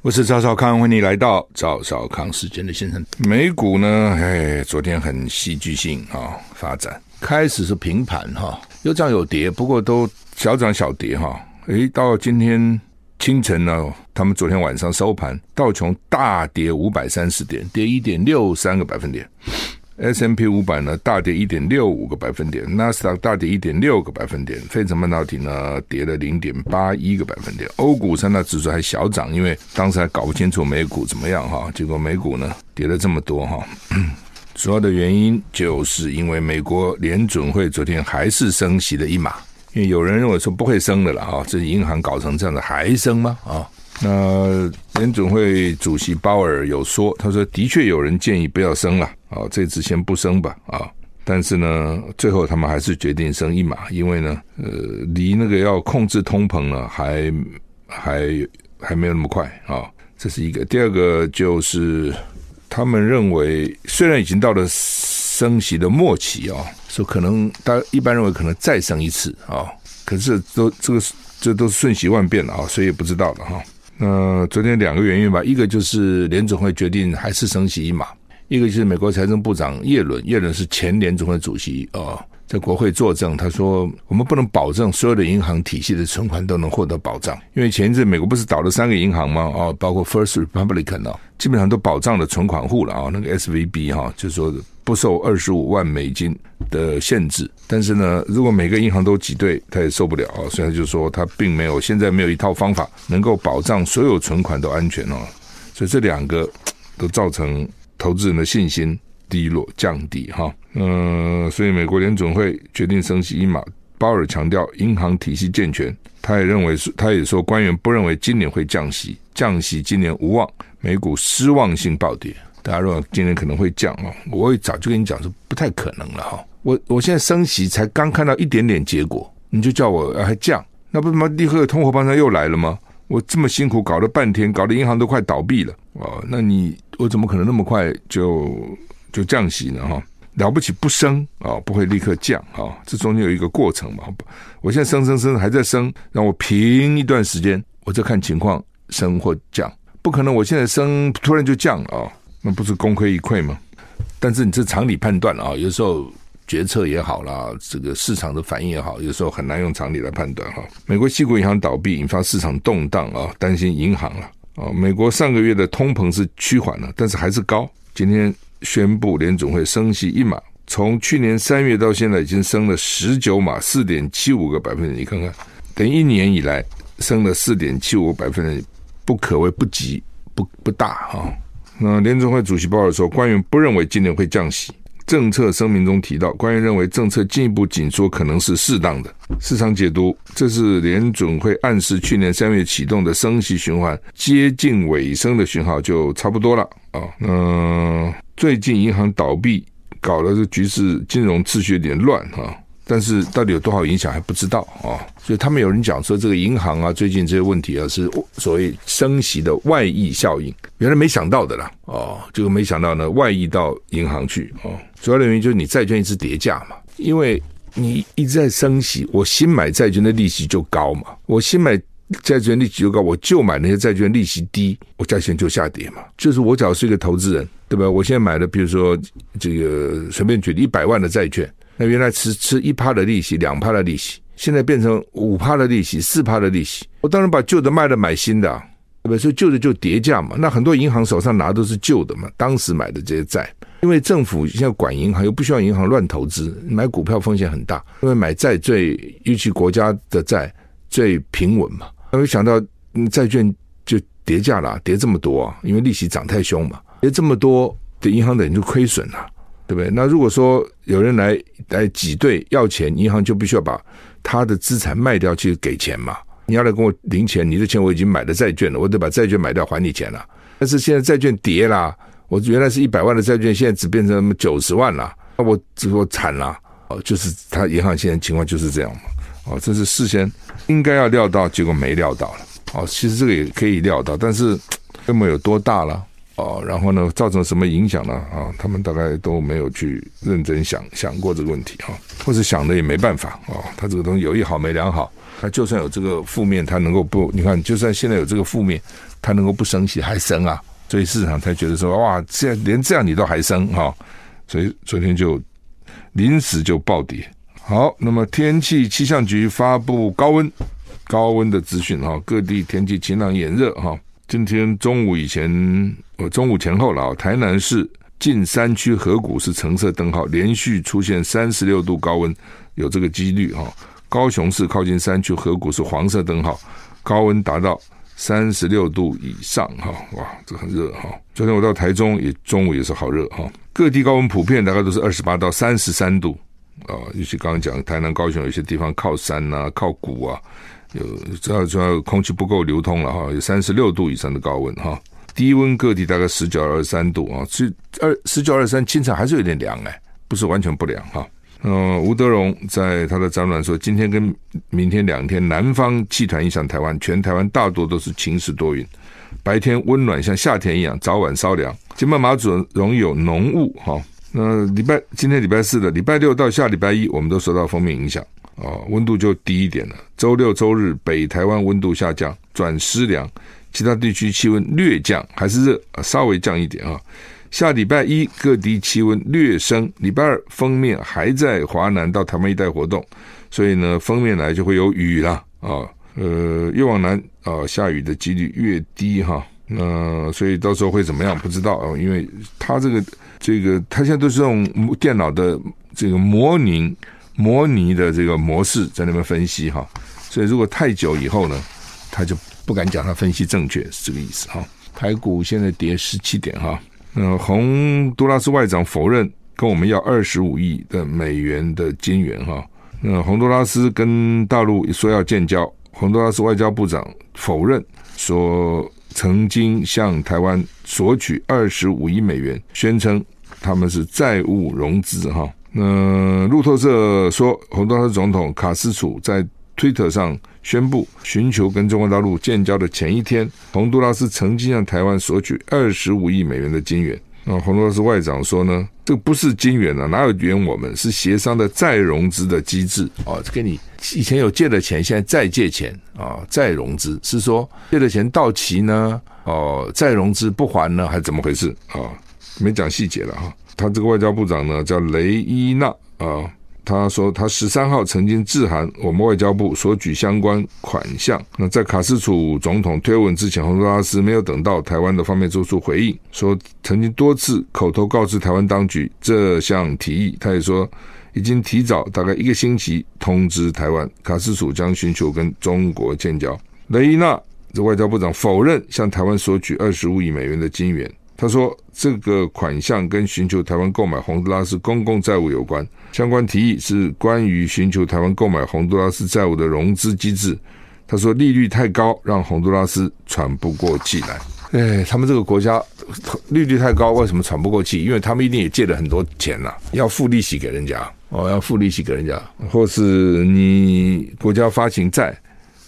我是赵少康，欢迎你来到赵少康时间的现场。美股呢，哎，昨天很戏剧性啊、哦，发展开始是平盘哈、有涨有跌，不过都小涨小跌哈。哎，到今天清晨呢，他们昨天晚上收盘，道琼大跌五百三十点，跌一点六三个百分点。S M P 五百呢大跌一点六五个百分点，纳斯达大跌一点六个百分点，费城半导体呢跌了零点八一个百分点，欧股三大指数还小涨，因为当时还搞不清楚美股怎么样哈，结果美股呢跌了这么多哈，主要的原因就是因为美国联准会昨天还是升息了一码，因为有人认为说不会升的了哈，这银行搞成这样子还升吗啊？那联准会主席鲍尔有说，他说的确有人建议不要升了。啊，这次先不升吧，啊，但是呢，最后他们还是决定升一码，因为呢，呃，离那个要控制通膨呢，还还还没有那么快啊，这是一个。第二个就是他们认为，虽然已经到了升息的末期啊，说可能大家一般认为可能再升一次啊，可是都这个这都是瞬息万变的啊，谁也不知道的哈。那昨天两个原因吧，一个就是联准会决定还是升息一码。一个就是美国财政部长耶伦，耶伦是前联总会主席啊，在国会作证，他说我们不能保证所有的银行体系的存款都能获得保障，因为前一阵美国不是倒了三个银行吗？啊，包括 First Republic 啊，基本上都保障了存款户了啊，那个 SVB 哈，就是说不受二十五万美金的限制。但是呢，如果每个银行都挤兑，他也受不了啊，所以他就说他并没有现在没有一套方法能够保障所有存款都安全哦，所以这两个都造成。投资人的信心低落降低，哈，嗯，所以美国联准会决定升息一码。鲍尔强调银行体系健全，他也认为是，他也说官员不认为今年会降息，降息今年无望。美股失望性暴跌，大家认为今年可能会降哦，我也早就跟你讲说不太可能了哈。我我现在升息才刚看到一点点结果，你就叫我还降，那不他妈立刻通货膨胀又来了吗？我这么辛苦搞了半天，搞得银行都快倒闭了哦，那你我怎么可能那么快就就降息呢？哈，了不起不升啊，不会立刻降啊，这中间有一个过程嘛。我现在升升升还在升，让我平一段时间，我再看情况升或降，不可能我现在升突然就降啊，那不是功亏一篑吗？但是你这常理判断啊，有时候。决策也好啦，这个市场的反应也好，有时候很难用常理来判断哈。美国矽谷银行倒闭，引发市场动荡啊，担心银行了啊。美国上个月的通膨是趋缓了，但是还是高。今天宣布联总会升息一码，从去年三月到现在已经升了十九码，四点七五个百分点。你看看，等一年以来升了四点七五个百分点，不可谓不急不不大哈。那联总会主席鲍尔说，官员不认为今年会降息。政策声明中提到，官员认为政策进一步紧缩可能是适当的。市场解读，这是联准会暗示去年三月启动的升息循环接近尾声的讯号，就差不多了啊。嗯，最近银行倒闭，搞了这局势金融秩序有点乱哈。但是到底有多少影响还不知道啊，所以他们有人讲说，这个银行啊，最近这些问题啊，是所谓升息的外溢效应，原来没想到的啦，哦，这个没想到呢，外溢到银行去哦，主要的原因就是你债券一直跌价嘛，因为你一直在升息，我新买债券的利息就高嘛，我新买债券利息就高，我旧买那些债券利息低，我价钱就下跌嘛，就是我只要是一个投资人，对吧？我现在买的，比如说这个随便举一百万的债券。那原来吃吃一趴的利息，两趴的利息，现在变成五趴的利息，四趴的利息。我当然把旧的卖了买新的，对不对？所以旧的就跌价嘛。那很多银行手上拿的都是旧的嘛，当时买的这些债，因为政府现在管银行，又不需要银行乱投资，买股票风险很大。因为买债最，尤其国家的债最平稳嘛。那没想到债券就跌价了，跌这么多啊，因为利息涨太凶嘛，跌这么多的银行等于就亏损了。对不对？那如果说有人来来挤兑要钱，银行就必须要把他的资产卖掉去给钱嘛。你要来跟我领钱，你的钱我已经买了债券了，我得把债券买掉还你钱了。但是现在债券跌了，我原来是一百万的债券，现在只变成九十万了，那我我惨了。哦，就是他银行现在情况就是这样嘛。哦，这是事先应该要料到，结果没料到了。哦，其实这个也可以料到，但是规模有多大了？哦，然后呢，造成什么影响呢？啊、他们大概都没有去认真想想过这个问题哈、或者想的也没办法啊。他这个东西有一好没两好，他就算有这个负面，他能够不？你看，就算现在有这个负面，他能够不生气还升啊？所以市场才觉得说，哇，这样连这样你都还升哈、所以昨天就临时就暴跌。好，那么天气气象局发布高温高温的资讯哈，各地天气晴朗炎热哈。今天中午以前，呃，中午前后了啊。台南市近山区河谷是橙色灯号，连续出现三十六度高温，有这个几率哈。高雄市靠近山区河谷是黄色灯号，高温达到三十六度以上哈。哇，这很热哈。昨天我到台中也中午也是好热哈。各地高温普遍大概都是二十八到三十三度啊，尤其刚刚讲台南、高雄有些地方靠山呐、靠谷啊。有主要主要空气不够流通了哈，有三十六度以上的高温哈，低温各地大概十九二十三度啊，十二十九二十三，清晨还是有点凉哎，不是完全不凉哈。嗯，吴德荣在他的展览说，今天跟明天两天，南方气团影响台湾，全台湾大多都是晴时多云，白天温暖像夏天一样，早晚稍凉。金门马祖容易有浓雾哈。那礼拜今天礼拜四的礼拜六到下礼拜一，我们都受到锋面影响。哦，温度就低一点了。周六周日，北台湾温度下降，转湿凉，其他地区气温略降，还是热，稍微降一点啊。下礼拜一各地气温略升，礼拜二封面还在华南到台湾一带活动，所以呢，封面来就会有雨了啊。呃，越往南啊，下雨的几率越低哈。那所以到时候会怎么样？不知道啊，因为它这个这个，它现在都是用电脑的这个模拟。模拟的这个模式在那边分析哈，所以如果太久以后呢，他就不敢讲他分析正确是这个意思哈。台股现在跌十七点哈，那洪都拉斯外长否认跟我们要二十五亿的美元的金援哈。那洪都拉斯跟大陆说要建交，洪都拉斯外交部长否认说曾经向台湾索取二十五亿美元，宣称他们是债务融资哈。那路透社说，洪都拉斯总统卡斯楚在推特上宣布寻求跟中国大陆建交的前一天，洪都拉斯曾经向台湾索取二十五亿美元的金援。那洪都拉斯外长说呢，这不是金援啊，哪有援我们？是协商的再融资的机制哦，跟你以前有借的钱，现在再借钱啊，再融资是说借的钱到期呢，哦，再融资不还呢，还是怎么回事啊？没讲细节了哈。他这个外交部长呢叫雷伊娜啊，他说他十三号曾经致函我们外交部索取相关款项。那在卡斯楚总统推文之前，洪都拉斯没有等到台湾的方面做出回应，说曾经多次口头告知台湾当局这项提议。他也说已经提早大概一个星期通知台湾，卡斯楚将寻求跟中国建交。雷伊娜这外交部长否认向台湾索取二十五亿美元的金援。他说：“这个款项跟寻求台湾购买洪都拉斯公共债务有关，相关提议是关于寻求台湾购买洪都拉斯债务的融资机制。”他说：“利率太高，让洪都拉斯喘不过气来。”哎，他们这个国家利率太高，为什么喘不过气？因为他们一定也借了很多钱呐，要付利息给人家哦，要付利息给人家，或是你国家发行债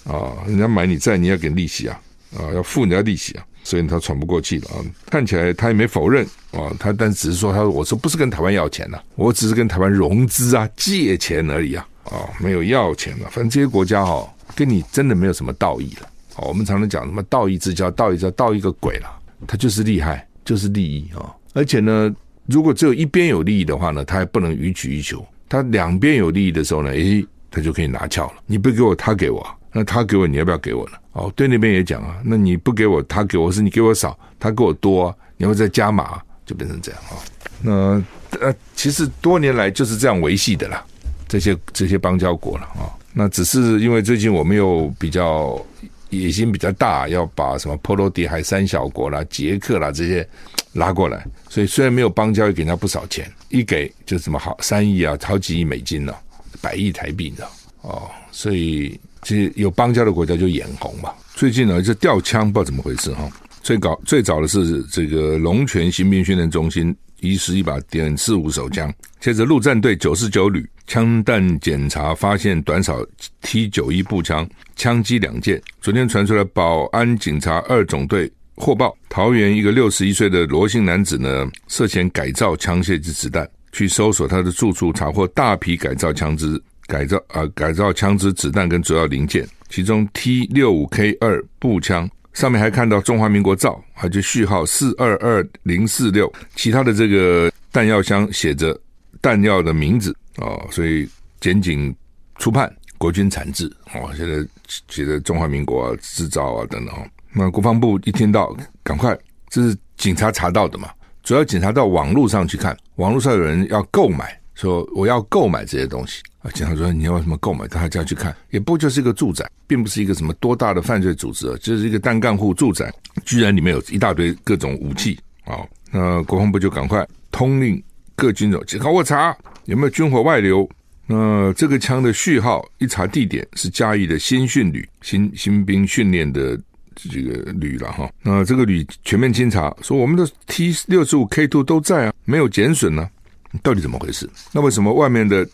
啊，人家买你债，你要给利息啊，啊，要付人家利息啊。所以他喘不过气了啊！看起来他也没否认啊，他但只是说，他说我说不是跟台湾要钱呐，我只是跟台湾融资啊，借钱而已啊，啊，没有要钱了。反正这些国家哈，跟你真的没有什么道义了。哦，我们常常讲什么道义之交，道义之交，道义个鬼了，他就是厉害，就是利益啊。而且呢，如果只有一边有利益的话呢，他还不能予取予求。他两边有利益的时候呢，诶，他就可以拿翘了。你不给我，他给我。那他给我，你要不要给我呢？哦，对那边也讲啊。那你不给我，他给我，是你给我少，他给我多，你要再加码，就变成这样啊。那呃，其实多年来就是这样维系的啦。这些这些邦交国了啊。那只是因为最近我们又比较野心比较大，要把什么波罗的海三小国啦、捷克啦这些拉过来，所以虽然没有邦交，也给人家不少钱，一给就什么好三亿啊，好几亿美金呢，百亿台币呢。哦，所以。其实有邦交的国家就眼红嘛。最近呢，这调枪不知道怎么回事哈。最搞最早的是这个龙泉新兵训练中心遗失一把点四五手枪，接着陆战队九十九旅枪弹检查发现短扫 T 九一步枪，枪击两件。昨天传出来，保安警察二总队获报，桃园一个六十一岁的罗姓男子呢，涉嫌改造枪械及子弹，去搜索他的住处，查获大批改造枪支、改造啊、改造枪支、子弹跟主要零件，其中 T 六五 K 二步枪。上面还看到中华民国造，还就序号四二二零四六，其他的这个弹药箱写着弹药的名字哦，所以检警初判国军产制哦，现在写着中华民国啊制造啊等等哦。那国防部一听到，赶快，这是警察查到的嘛？主要警察到网络上去看，网络上有人要购买，说我要购买这些东西。啊，警察说你要什么购买？他这样去看，也不就是一个住宅，并不是一个什么多大的犯罪组织啊，就是一个单干户住宅，居然里面有一大堆各种武器啊！那国防部就赶快通令各军种，警告我查有没有军火外流。那这个枪的序号一查地点是嘉义的新训旅，新新兵训练的这个旅了哈。那这个旅全面清查，说我们的 T 六十五 K two 都在啊，没有减损呢，到底怎么回事？那为什么外面的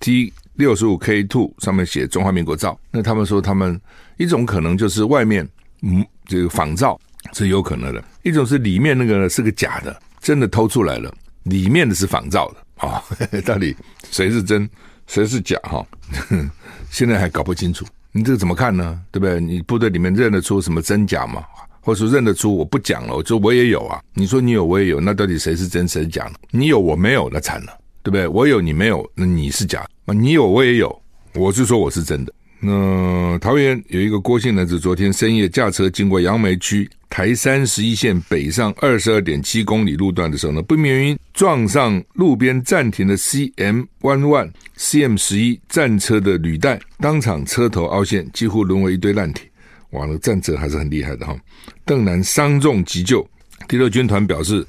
？T 六十五 K two 上面写中华民国造，那他们说他们一种可能就是外面嗯这个仿造是有可能的，一种是里面那个是个假的，真的偷出来了，里面的是仿造的啊、哦，到底谁是真谁是假哈？现在还搞不清楚，你这个怎么看呢？对不对？你部队里面认得出什么真假吗？或者说认得出我不讲了，我就我也有啊，你说你有我也有，那到底谁是真谁是假呢？你有我没有，那惨了。对不对？我有你没有，那你是假啊？你有我也有，我是说我是真的。那桃园有一个郭姓男子，昨天深夜驾车经过杨梅区台三十一线北上二十二点七公里路段的时候呢，不明原因撞上路边暂停的 CM One One CM 十一战车的履带，当场车头凹陷，几乎沦为一堆烂铁。哇，那战车还是很厉害的哈。邓南伤重急救，第六军团表示，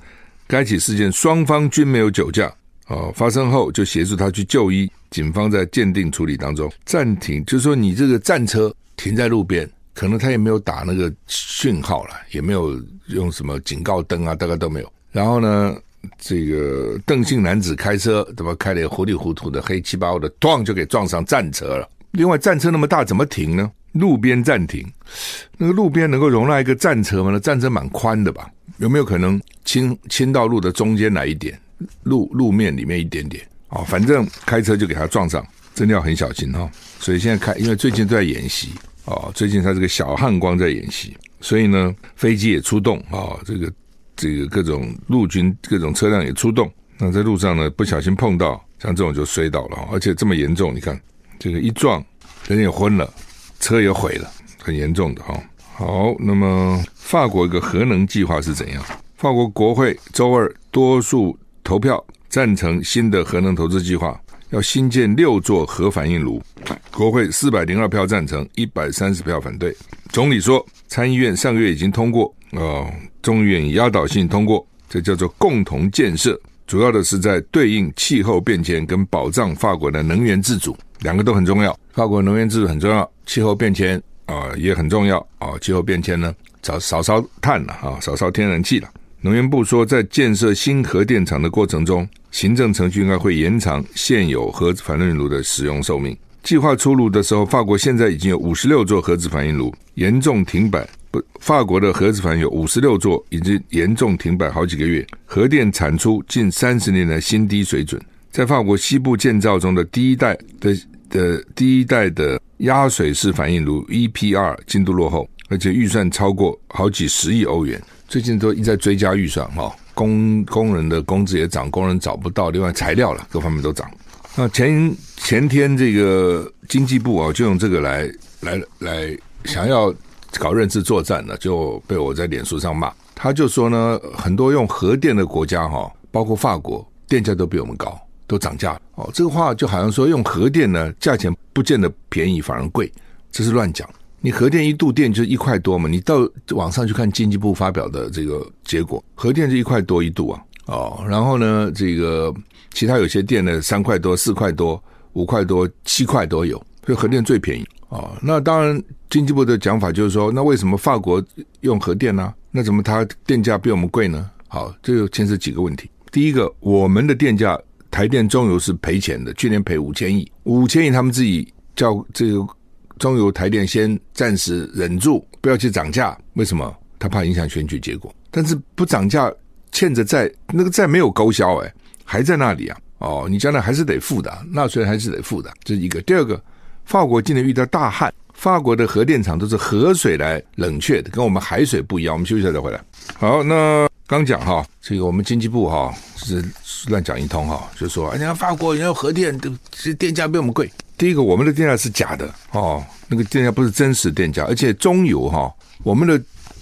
该起事件双方均没有酒驾。哦，发生后就协助他去就医，警方在鉴定处理当中暂停，就是说你这个战车停在路边，可能他也没有打那个讯号了，也没有用什么警告灯啊，大概都没有。然后呢，这个邓姓男子开车，怎么开的糊里糊涂的，黑漆八乌的，咣就给撞上战车了。另外，战车那么大，怎么停呢？路边暂停，那个路边能够容纳一个战车吗？那战车蛮宽的吧？有没有可能倾倾到路的中间来一点？路路面里面一点点哦，反正开车就给他撞上，真的要很小心哈、哦。所以现在开，因为最近都在演习哦，最近他这个小汉光在演习，所以呢，飞机也出动啊、哦，这个这个各种陆军各种车辆也出动。那在路上呢，不小心碰到像这种就摔倒了，而且这么严重，你看这个一撞，人也昏了，车也毁了，很严重的哈、哦。好，那么法国一个核能计划是怎样？法国国会周二多数。投票赞成新的核能投资计划，要新建六座核反应炉。国会四百零二票赞成，一百三十票反对。总理说，参议院上个月已经通过，哦，众议院压倒性通过，这叫做共同建设。主要的是在对应气候变迁跟保障法国的能源自主，两个都很重要。法国能源制度很重要，气候变迁啊也很重要啊。气候变迁呢，少少烧炭了啊，少烧天然气了。能源部说，在建设新核电厂的过程中，行政程序应该会延长现有核子反应炉的使用寿命。计划出炉的时候，法国现在已经有五十六座核子反应炉严重停摆。不，法国的核子反应有五十六座已经严重停摆好几个月，核电产出近三十年来新低水准。在法国西部建造中的第一代的的第一代的压水式反应炉 EPR 进度落后，而且预算超过好几十亿欧元。最近都一再追加预算哈，工工人的工资也涨，工人找不到，另外材料了各方面都涨。那前前天这个经济部啊，就用这个来来来想要搞认知作战呢，就被我在脸书上骂。他就说呢，很多用核电的国家哈，包括法国，电价都比我们高，都涨价哦。这个话就好像说用核电呢，价钱不见得便宜，反而贵，这是乱讲。你核电一度电就一块多嘛？你到网上去看经济部发表的这个结果，核电是一块多一度啊。哦，然后呢，这个其他有些电呢，三块多、四块多、五块多、七块都有，所以核电最便宜哦。那当然，经济部的讲法就是说，那为什么法国用核电呢、那怎么它电价比我们贵呢？好，这就牵涉几个问题。第一个，我们的电价，台电中油是赔钱的，去年赔五千亿，五千亿他们自己叫这个中油台电先暂时忍住，不要去涨价。为什么？他怕影响选举结果。但是不涨价，欠着债，那个债没有勾销，哎，还在那里啊。哦，你将来还是得付的，纳税人还是得付的，这是一个。第二个，法国今年遇到大旱，法国的核电厂都是河水来冷却的，跟我们海水不一样。我们休息一下再回来。好，那刚讲哈，这个我们经济部哈是乱讲一通哈，就说哎呀，法国人家核电的这电价比我们贵。第一个，我们的电价是假的哦，那个电价不是真实电价，而且中油哈，我们的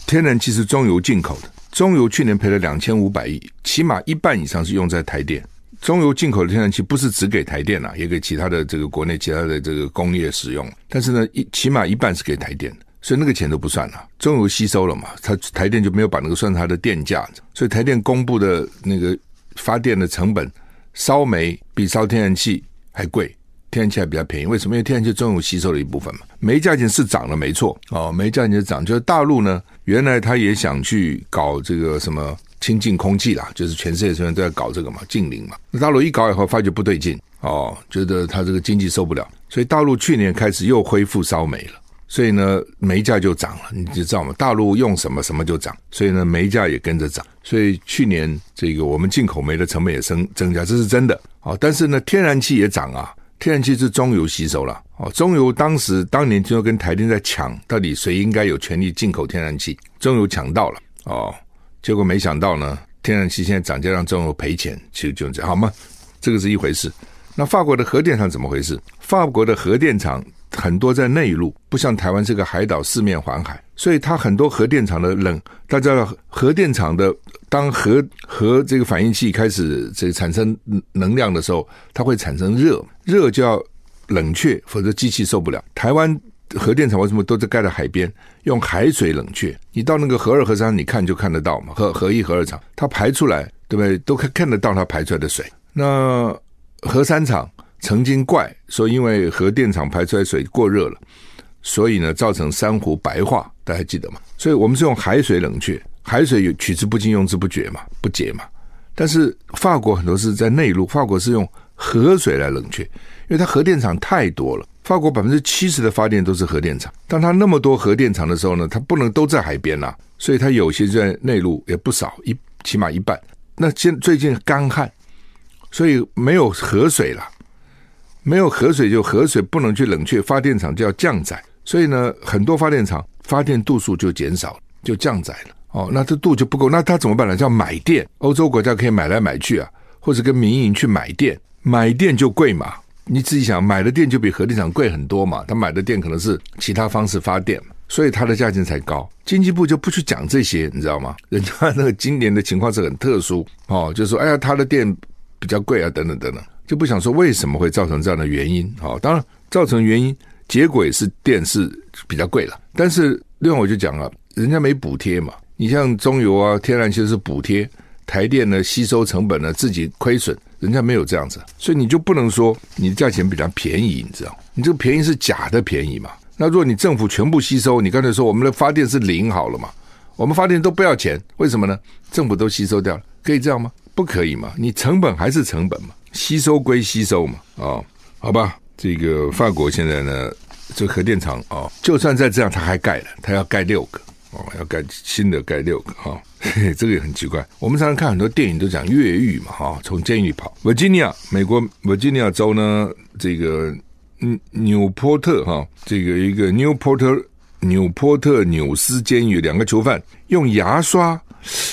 天然气是中油进口的，中油去年赔了两千五百亿，起码一半以上是用在台电。中油进口的天然气不是只给台电呐、啊，也给其他的这个国内其他的这个工业使用。但是呢，一起码一半是给台电的，所以那个钱都不算了。中油吸收了嘛，它台电就没有把那个算它的电价。所以台电公布的那个发电的成本，烧煤比烧天然气还贵，天然气还比较便宜。为什么？因为天然气中油吸收了一部分嘛。煤价钱是涨了，没错哦，煤价钱是涨。就是大陆呢，原来他也想去搞这个什么。清净空气啦，就是全世界现在都在搞这个嘛，净零嘛。那大陆一搞以后，发觉不对劲哦，觉得他这个经济受不了，所以大陆去年开始又恢复烧煤了。所以呢，煤价就涨了，你知道吗？大陆用什么什么就涨，所以呢，煤价也跟着涨。所以去年这个我们进口煤的成本也增增加，这是真的。哦，但是呢，天然气也涨啊，天然气是中油吸收了。哦，中油当时当年就跟台电在抢，到底谁应该有权利进口天然气？中油抢到了哦。结果没想到呢，天然气现在涨价让中油赔钱，其实就这样，好吗？这个是一回事。那法国的核电厂怎么回事？法国的核电厂很多在内陆，不像台湾这个海岛四面环海，所以它很多核电厂的冷，大家核电厂的当核核这个反应器开始这产生能量的时候，它会产生热，热就要冷却，否则机器受不了。台湾。核电厂为什么都在盖在海边？用海水冷却。你到那个核二、核三，你看就看得到嘛。核核一、核二厂，它排出来，对不对？都看看得到它排出来的水。那核三厂曾经怪说，因为核电厂排出来水过热了，所以呢造成珊瑚白化，大家记得吗？所以我们是用海水冷却，海水有取之不尽，用之不绝嘛，不竭嘛。但是法国很多是在内陆，法国是用河水来冷却，因为它核电厂太多了。法国百分之七十的发电都是核电厂，当它那么多核电厂的时候呢，它不能都在海边呐，所以它有些在内陆也不少，一起码一半。那现最近干旱，所以没有河水了，没有河水就河水不能去冷却，发电厂就要降载，所以呢，很多发电厂发电度数就减少，就降载了。哦，那这度就不够，那它怎么办呢？叫买电，欧洲国家可以买来买去啊，或者跟民营去买电，买电就贵嘛。你自己想，买的电就比核电厂贵很多嘛？他买的电可能是其他方式发电，所以它的价钱才高。经济部就不去讲这些，你知道吗？人家那个今年的情况是很特殊哦，就是说，哎呀，他的电比较贵啊，等等等等，就不想说为什么会造成这样的原因。好，当然造成原因，结果也是电是比较贵了。但是另外我就讲了，人家没补贴嘛。你像中油啊，天然气是补贴，台电呢吸收成本呢自己亏损。人家没有这样子，所以你就不能说你的价钱比较便宜，你知道？你这个便宜是假的便宜嘛？那如果你政府全部吸收，你刚才说我们的发电是零好了嘛？我们发电都不要钱，为什么呢？政府都吸收掉了，可以这样吗？不可以嘛？你成本还是成本嘛？吸收归吸收嘛？哦，好吧，这个法国现在呢，这核电厂哦，就算再这样，它还盖了，它要盖六个。哦，要盖新的盖六个哈，这个也很奇怪。我们常常看很多电影都讲越狱嘛哈，从监狱跑。Virginia，美国 Virginia 州呢，这个嗯纽波特哈，这个一个 Newport 纽波特纽斯监狱，两个囚犯用牙刷，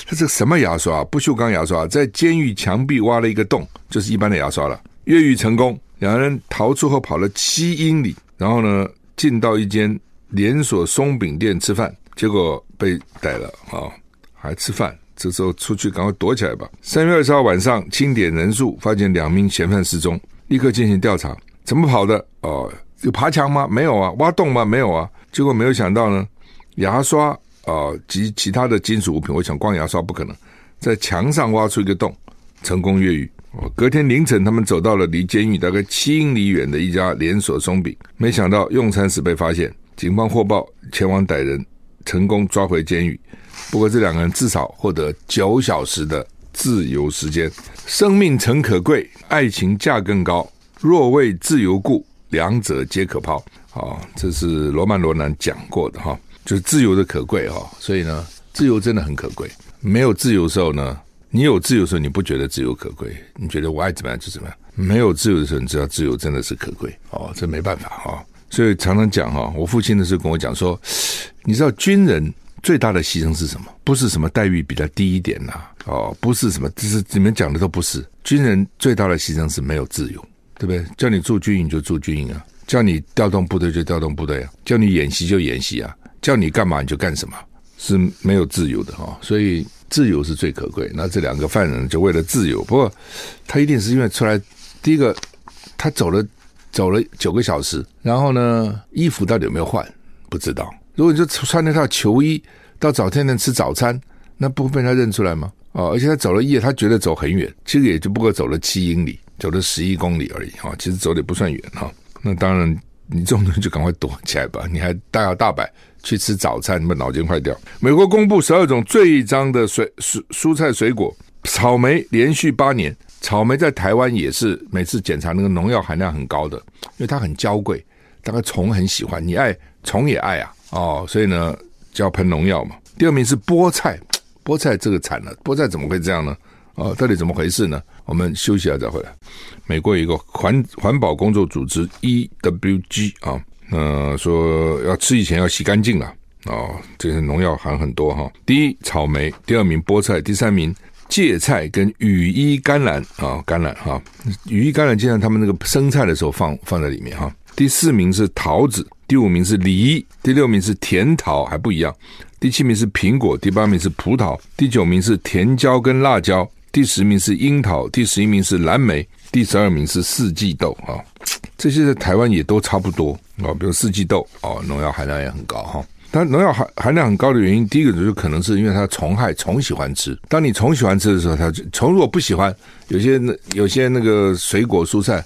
他这什么牙刷？不锈钢牙刷，在监狱墙壁挖了一个洞，就是一般的牙刷了。越狱成功，两人逃出后跑了七英里，然后呢进到一间连锁松饼店吃饭。结果被逮了啊！还吃饭，这时候出去赶快躲起来吧。三月二十号晚上清点人数，发现两名嫌犯失踪，立刻进行调查。怎么跑的？哦，有爬墙吗？没有啊。挖洞吗？没有啊。结果没有想到呢，牙刷啊、及其他的金属物品，我想光牙刷不可能，在墙上挖出一个洞，成功越狱。哦，隔天凌晨，他们走到了离监狱大概七英里远的一家连锁松饼，没想到用餐时被发现，警方获报前往逮人，成功抓回监狱。不过这两个人至少获得九小时的自由时间。生命诚可贵，爱情价更高。若为自由故，两者皆可抛。好，这是罗曼·罗兰讲过的哈，就是自由的可贵哈。所以呢，自由真的很可贵。没有自由的时候呢？你有自由的时候，你不觉得自由可贵？你觉得我爱怎么样就怎么样。没有自由的时候，你知道自由真的是可贵哦，这没办法哈、哦。所以常常讲哈，我父亲的时候跟我讲说，你知道军人最大的牺牲是什么？不是什么待遇比较低一点呐，哦，不是什么，这是你们讲的都不是。军人最大的牺牲是没有自由，对不对？叫你住军营就住军营啊，叫你调动部队就调动部队啊，叫你演习就演习啊，叫你干嘛你就干什么，是没有自由的哈、所以。自由是最可贵。那这两个犯人就为了自由，不过他一定是因为出来，第一个他走了走了九个小时，然后呢，衣服到底有没有换不知道。如果你就穿那套球衣到早餐店吃早餐，那不会被他认出来吗？哦，而且他走了一夜，他觉得走很远，其实也就不过走了七英里，走了十一公里而已哈，其实走的也不算远哈。那当然，你这种东西就赶快躲起来吧，你还大摇大摆。去吃早餐，你们脑筋坏掉。美国公布十二种最脏的水蔬蔬菜水果，草莓连续八年，草莓在台湾也是每次检查那个农药含量很高的，因为它很娇贵，大概虫很喜欢，你爱虫也爱啊，哦，所以呢就要喷农药嘛。第二名是菠菜，菠菜这个惨了，菠菜怎么会这样呢？哦，到底怎么回事呢？我们休息一下再回来。美国有一个环环保工作组织 EWG 啊。呃，说要吃以前要洗干净了哦，这些农药含很多哈。第一草莓，第二名菠菜，第三名芥菜跟羽衣甘蓝啊，甘蓝哈，羽衣甘蓝经常他们那个生菜的时候放放在里面哈。第四名是桃子，第五名是梨，第六名是甜桃还不一样，第七名是苹果，第八名是葡萄，第九名是甜椒跟辣椒，第十名是樱桃，第十一名是蓝莓，第十二名是四季豆啊。这些在台湾也都差不多哦，比如四季豆哦，农药含量也很高哈。但农药含含量很高的原因，第一个就是可能是因为它虫害，虫喜欢吃。当你虫喜欢吃的时候，它就虫如果不喜欢，有些那有些那个水果蔬菜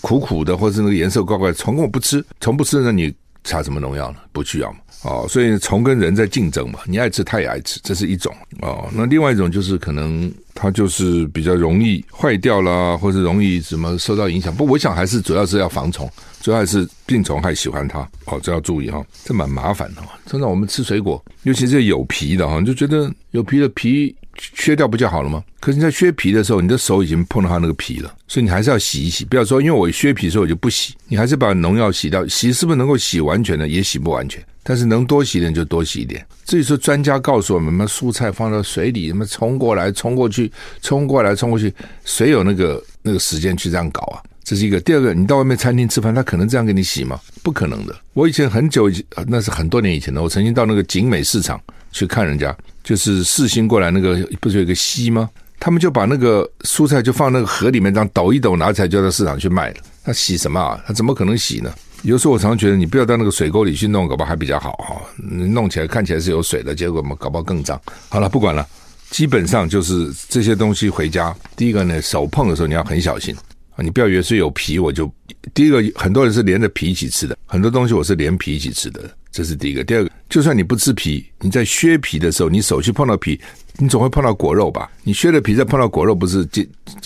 苦苦的，或是那个颜色怪怪，虫根本不吃，虫不吃，那你擦什么农药呢？不需要嘛。哦，所以虫跟人在竞争嘛，你爱吃，它也爱吃，这是一种哦。那另外一种就是可能它就是比较容易坏掉啦，或者容易什么受到影响。不，我想还是主要是要防虫，主要还是病虫害喜欢它。哦，这要注意哈、哦，这蛮麻烦的。通常我们吃水果，尤其是有皮的哈，你就觉得有皮的皮。削掉不就好了吗？可是你在削皮的时候，你的手已经碰到它那个皮了，所以你还是要洗一洗。不要说因为我削皮的时候我就不洗，你还是把农药洗掉。洗是不是能够洗完全的？也洗不完全。但是能多洗一点就多洗一点。至于说专家告诉我们，什么蔬菜放到水里，什么冲过来冲过去，冲过来冲过去，谁有那个那个时间去这样搞啊？这是一个。第二个，你到外面餐厅吃饭，他可能这样给你洗吗？不可能的。我以前很久以前，那是很多年以前的，我曾经到那个景美市场去看人家。就是四星过来那个不是有一个溪吗？他们就把那个蔬菜就放那个河里面，这样抖一抖，拿起来就到市场去卖了。他洗什么啊？他怎么可能洗呢？有时候我常常觉得，你不要到那个水沟里去弄，搞不好还比较好哈。你弄起来看起来是有水的，结果嘛，搞不好更脏。好了，不管了，基本上就是这些东西回家，第一个呢，手碰的时候你要很小心，你不要以为是有皮我就。第一个，很多人是连着皮一起吃的，很多东西我是连皮一起吃的。这是第一个，第二个，就算你不吃皮，你在削皮的时候，你手去碰到皮，你总会碰到果肉吧？你削了皮再碰到果肉，不是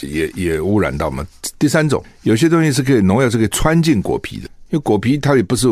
也也也污染到吗？第三种，有些东西是可以农药是可以穿进果皮的，因为果皮它也不是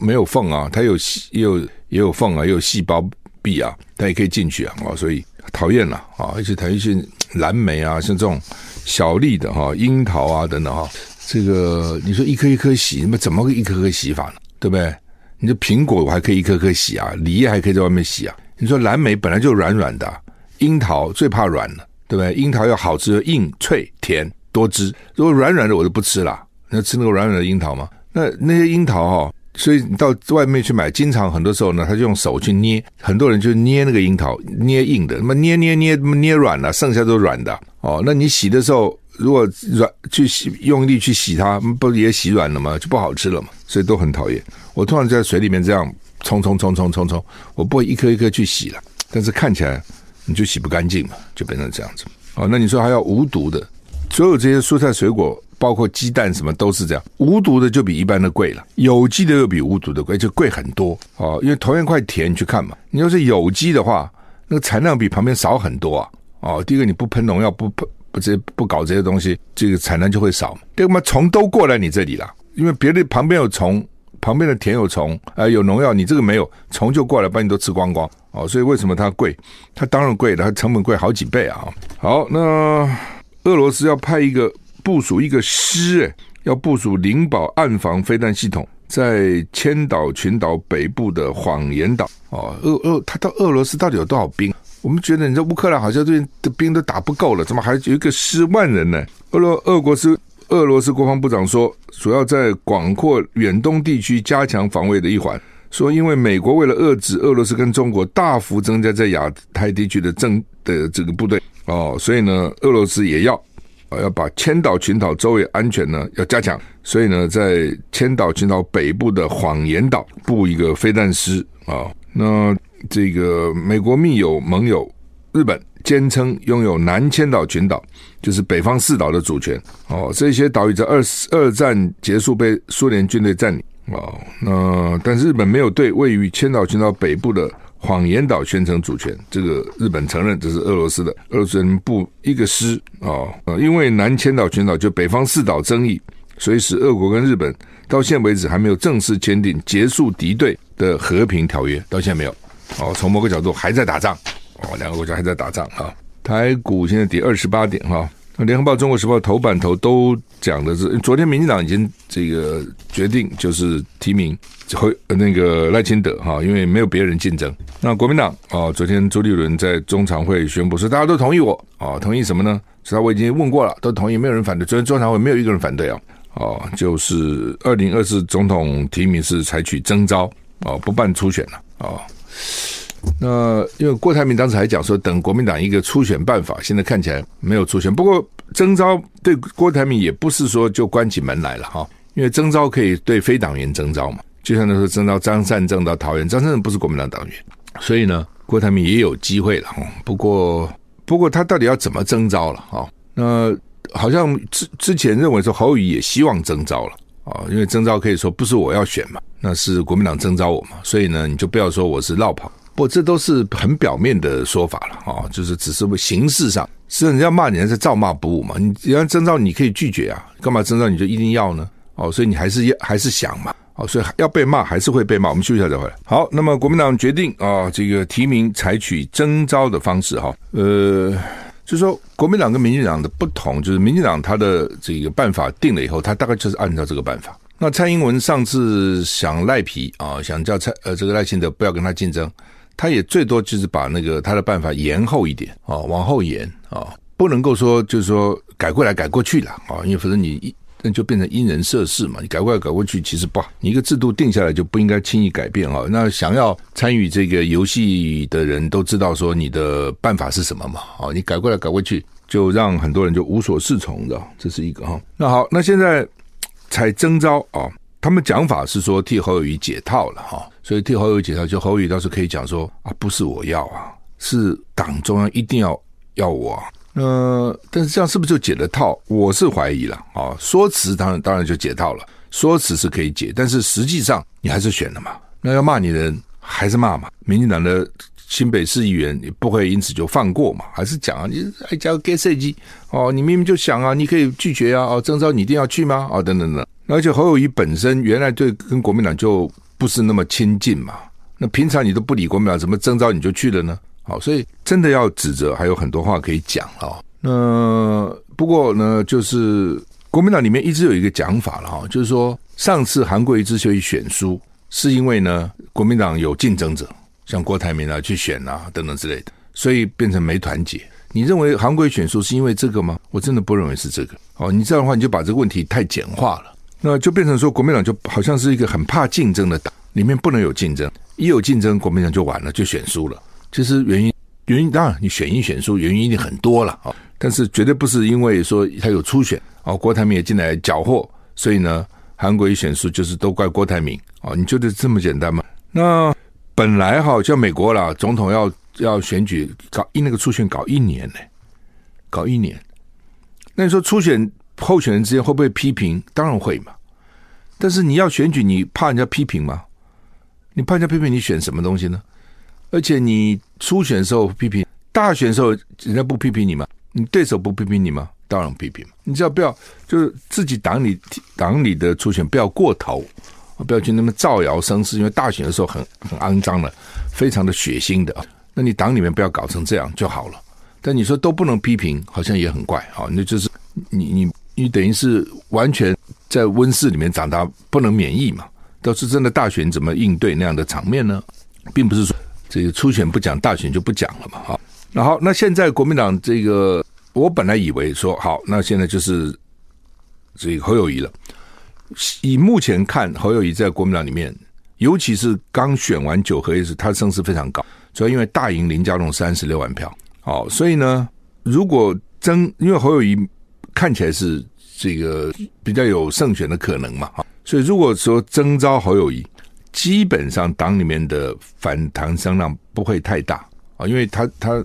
没有缝啊，它有细也有也有缝啊，也有细胞壁啊，它也可以进去啊，哦，所以讨厌了啊，而且讨厌一些蓝莓啊，像这种小粒的哈，樱桃啊等等哈，这个你说一颗一颗洗，那么怎么个一颗颗洗法呢？对不对？你说苹果我还可以一颗颗洗啊，梨还可以在外面洗啊。你说蓝莓本来就软软的，樱桃最怕软了，对不对？樱桃要好吃，硬脆甜多汁。如果软软的我就不吃了。你要吃那个软软的樱桃吗？那那些樱桃哈、哦，所以你到外面去买，经常很多时候呢，他就用手去捏，很多人就捏那个樱桃，捏硬的，那么捏捏捏捏软了，剩下都软的哦。那你洗的时候。如果软去洗，用力去洗它，不也洗软了吗？就不好吃了嘛。所以都很讨厌。我通常在水里面这样冲冲冲冲冲冲，我不会一颗一颗去洗了。但是看起来你就洗不干净嘛，就变成这样子。哦，那你说还要无毒的，所有这些蔬菜水果，包括鸡蛋什么都是这样，无毒的就比一般的贵了，有机的又比无毒的贵，就贵很多哦。因为同样一块田，你去看嘛，你要是有机的话，那个产量比旁边少很多啊。哦，第一个你不喷农药，不喷不这不搞这些东西，这个产量就会少。第二个，虫都过来你这里了，因为别的旁边有虫。旁边的田有虫，啊、有农药，你这个没有，虫就过来把你都吃光光哦。所以为什么它贵？它当然贵了，它成本贵好几倍啊。好，那俄罗斯要派一个部署一个师，诶，要部署灵宝暗防飞弹系统在千岛群岛北部的谎言岛哦。俄俄，他到俄罗斯到底有多少兵？我们觉得你在乌克兰好像最近的兵都打不够了，怎么还有一个十万人呢？俄罗俄国是。俄罗斯国防部长说，主要在广阔远东地区加强防卫的一环。说，因为美国为了遏制俄罗斯跟中国大幅增加在亚太地区的政的这个部队哦，所以呢，俄罗斯也要啊要把千岛群岛周围安全呢要加强。所以呢，在千岛群岛北部的谎言岛布一个飞弹师啊。那这个美国密友盟友日本。坚称拥有南千岛群岛，就是北方四岛的主权。哦，这些岛屿在二二战结束被苏联军队占领。哦，那但是日本没有对位于千岛群岛北部的谎言岛宣称主权。这个日本承认这是俄罗斯的，俄罗斯人部一个师。哦，因为南千岛群岛就北方四岛争议，所以使俄国跟日本到现为止还没有正式签订结束敌对的和平条约，到现在没有。哦，从某个角度还在打仗。哦，两个国家还在打仗哈。台股现在跌二十八点哈。那联合报、中国时报头版头都讲的是，昨天民进党已经这个决定就是提名会那个赖清德哈，因为没有别人竞争。那国民党啊，昨天朱立伦在中常会宣布说，大家都同意我啊，同意什么呢？实际上我已经问过了，都同意，没有人反对。昨天中常会没有一个人反对啊。哦，就是二零二四总统提名是采取征召哦，不办初选了哦。那因为郭台铭当时还讲说，等国民党一个初选办法，现在看起来没有初选。不过征召对郭台铭也不是说就关起门来了哈，因为征召可以对非党员征召嘛，就像那时候征召张善政到桃园，张善政不是国民党党员，所以呢，郭台铭也有机会了哈。不过，不过他到底要怎么征召了哈？那好像之之前认为说侯友宜也希望征召了啊，因为征召可以说不是我要选嘛，那是国民党征召我嘛，所以呢，你就不要说我是落跑。不，这都是很表面的说法了啊，就是只是形式上，是人家骂你还是照骂不误嘛？你人家征召你可以拒绝啊，干嘛征召你就一定要呢？哦，所以你还是要还是想嘛？哦，所以要被骂还是会被骂。我们休息一下再回来。好，那么国民党决定啊，这个提名采取征召的方式哈，呃，就说国民党跟民进党的不同，就是民进党他的这个办法定了以后，他大概就是按照这个办法。那蔡英文上次想赖皮啊，想叫蔡呃这个赖清德不要跟他竞争。他也最多就是把那个他的办法延后一点啊，往后延啊，不能够说就是说改过来改过去了啊，因为否则你一那就变成因人设事嘛，你改过来改过去其实不好，你一个制度定下来就不应该轻易改变啊。那想要参与这个游戏的人都知道说你的办法是什么嘛啊，你改过来改过去就让很多人就无所适从的，这是一个哈。那好，那现在才征召啊。他们讲法是说替侯友谊解套了哈，所以替侯友谊解套，就侯友谊倒是可以讲说啊，不是我要啊，是党中央一定要要我啊。呃，但是这样是不是就解了套？我是怀疑了啊。说辞当然当然就解套了，说辞是可以解，但是实际上你还是选了嘛。那要骂你的人还是骂嘛。民进党的新北市议员也不会因此就放过嘛，还是讲啊，你还加个 get 设计哦，你明明就想啊，你可以拒绝啊，哦，征召你一定要去吗？哦，等等等。而且侯友谊本身原来对跟国民党就不是那么亲近嘛，那平常你都不理国民党，怎么征召你就去了呢？好，所以真的要指责，还有很多话可以讲啊。那不过呢，就是国民党里面一直有一个讲法了哈，就是说上次韩国瑜之所以选输，是因为呢国民党有竞争者，像郭台铭啊去选啊等等之类的，所以变成没团结。你认为韩国选输是因为这个吗？我真的不认为是这个。哦，你这样的话你就把这个问题太简化了。那就变成说，国民党就好像是一个很怕竞争的党，里面不能有竞争，一有竞争，国民党就完了，就选输了。其实原因原因当然，你选赢选输原因一定很多了啊，但是绝对不是因为说他有初选哦，郭台铭也进来搅和，所以呢，韩国瑜选输就是都怪郭台铭啊？你觉得这么简单吗？那本来哈，像美国啦，总统要要选举搞一那个初选搞一年呢，搞一年。那你说初选候选人之间会不会批评？当然会嘛。但是你要选举，你怕人家批评吗？你怕人家批评，你选什么东西呢？而且你初选的时候批评，大选的时候人家不批评你吗？你对手不批评你吗？当然批评。你只要不要就是自己党里党里的初选不要过头，不要去那么造谣生事，因为大选的时候很很肮脏的，非常的血腥的。那你党里面不要搞成这样就好了。但你说都不能批评，好像也很怪啊。那就是你你你等于是完全。在温室里面长大，不能免疫嘛？倒是真的大选怎么应对那样的场面呢？并不是说这个初选不讲，大选就不讲了嘛。好，那好，那现在国民党这个，我本来以为说好，那现在就是这个侯友谊了。以目前看，侯友宜在国民党里面，尤其是刚选完九合一时，他声势非常高，主要因为大赢林佳龙三十六万票。好，所以呢，如果争，因为侯友宜看起来是。这个比较有胜选的可能嘛，所以如果说征召侯友宜，基本上党里面的反弹声浪不会太大啊，因为他他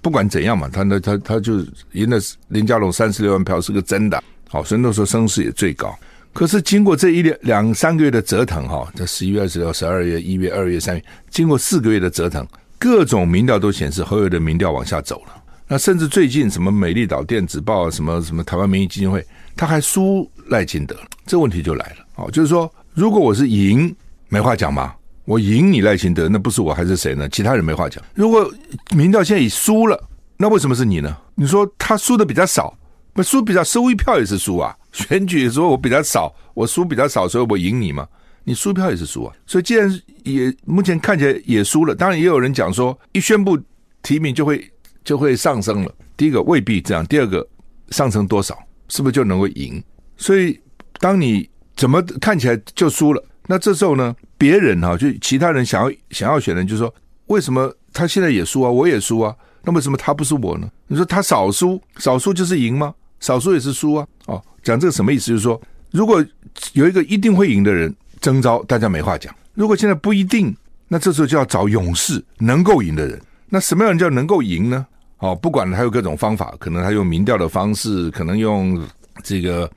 不管怎样嘛，他那他他就赢了林佳龙三十六万票是个真的，好，所以那时候声势也最高。可是经过这一两两三个月的折腾哈，在十一月二十六、十二月、一月、二月、三月，经过四个月的折腾，各种民调都显示侯友的民调往下走了。那甚至最近什么美丽岛电子报、什么什么台湾民意基金会。他还输赖清德，这问题就来了。哦，就是说，如果我是赢，没话讲嘛。我赢你赖清德，那不是我还是谁呢？其他人没话讲。如果民调现在已输了，那为什么是你呢？你说他输的比较少，那输比较收一票也是输啊。选举的时候我比较少，我输比较少，所以我赢你嘛。你输票也是输啊。所以既然也目前看起来也输了，当然也有人讲说，一宣布提名就会就会上升了。第一个未必这样，第二个上升多少？是不是就能够赢？所以，当你怎么看起来就输了？那这时候呢，别人哈，就其他人想要想要选人，就说：为什么他现在也输啊？我也输啊？那为什么他不是我呢？你说他少输，少输就是赢吗？少输也是输啊？哦，讲这个什么意思？就是说，如果有一个一定会赢的人征召，大家没话讲；如果现在不一定，那这时候就要找勇士能够赢的人。那什么样人叫能够赢呢？哦，不管他有各种方法，可能他用民调的方式，可能用这个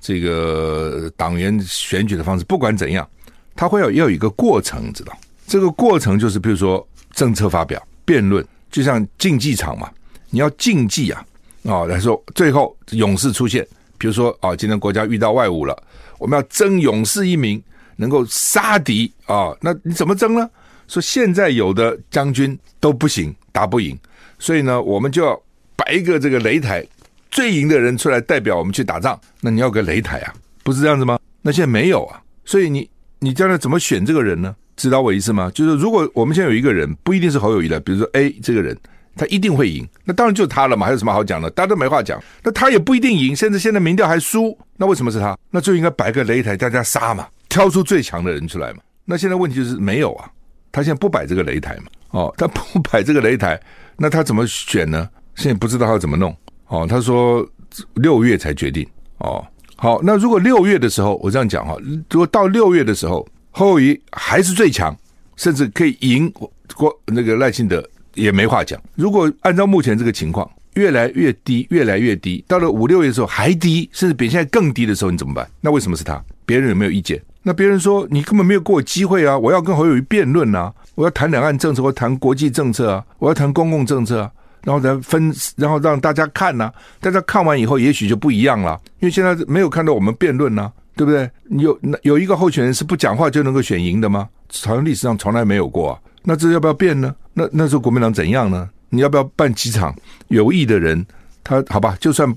这个党员选举的方式，不管怎样，他会要要有一个过程，知道？这个过程就是，比如说政策发表、辩论，就像竞技场嘛，你要竞技啊，啊，来说最后勇士出现，比如说啊，今天国家遇到外侮了，我们要争勇士一名，能够杀敌啊，那你怎么争呢？说现在有的将军都不行，打不赢。所以呢，我们就要摆一个这个擂台，最赢的人出来代表我们去打仗。那你要个擂台啊，不是这样子吗？那现在没有啊，所以你你将来怎么选这个人呢？知道我意思吗？就是如果我们现在有一个人，不一定是侯友谊的，比如说 A 这个人，他一定会赢，那当然就是他了嘛，还有什么好讲的？大家都没话讲。那他也不一定赢，甚至现在民调还输，那为什么是他？那就应该摆个擂台，大家杀嘛，挑出最强的人出来嘛。那现在问题就是没有啊，他现在不摆这个擂台嘛，哦，他不摆这个擂台。那他怎么选呢？现在不知道他怎么弄。哦，他说六月才决定。哦，好，那如果六月的时候，我这样讲哈，如果到六月的时候，侯友宜还是最强，甚至可以赢过那个赖清德，也没话讲。如果按照目前这个情况，越来越低，越来越低，到了五六月的时候还低，甚至比现在更低的时候，你怎么办？那为什么是他？别人有没有意见？那别人说你根本没有给我机会啊！我要跟侯友谊辩论啊！我要谈两岸政策，我谈国际政策啊，我要谈公共政策啊，然后再分，然后让大家看呐、啊，大家看完以后，也许就不一样了。因为现在没有看到我们辩论呐，对不对？有有一个候选人是不讲话就能够选赢的吗？好像历史上从来没有过啊。那这要不要变呢？那那时候国民党怎样呢？你要不要办几场有意的人？他好吧，就算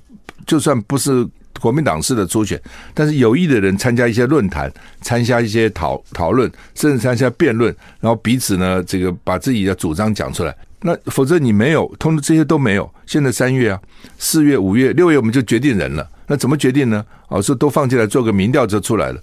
就算不是。国民党式的初选，但是有意的人参加一些论坛，参加一些讨讨论，甚至参加辩论，然后彼此呢，这个把自己的主张讲出来。那否则你没有，通知这些都没有。现在三月啊，四月、五月、六月，我们就决定人了。那怎么决定呢？哦，说都放进来做个民调就出来了。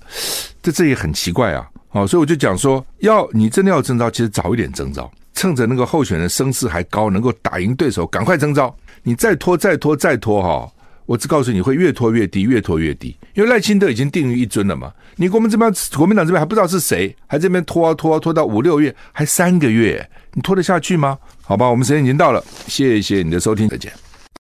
这这也很奇怪啊。哦，所以我就讲说，要你真的要征召，其实早一点征召，趁着那个候选人声势还高，能够打赢对手，赶快征召。你再拖、再拖、再拖，哈。我只告诉你会越拖越低，越拖越低，因为赖清德已经定于一尊了嘛。你国民这边国民党这边还不知道是谁，还这边拖啊拖啊拖到五六月，还三个月，你拖得下去吗？好吧，我们时间已经到了，谢谢你的收听，再见。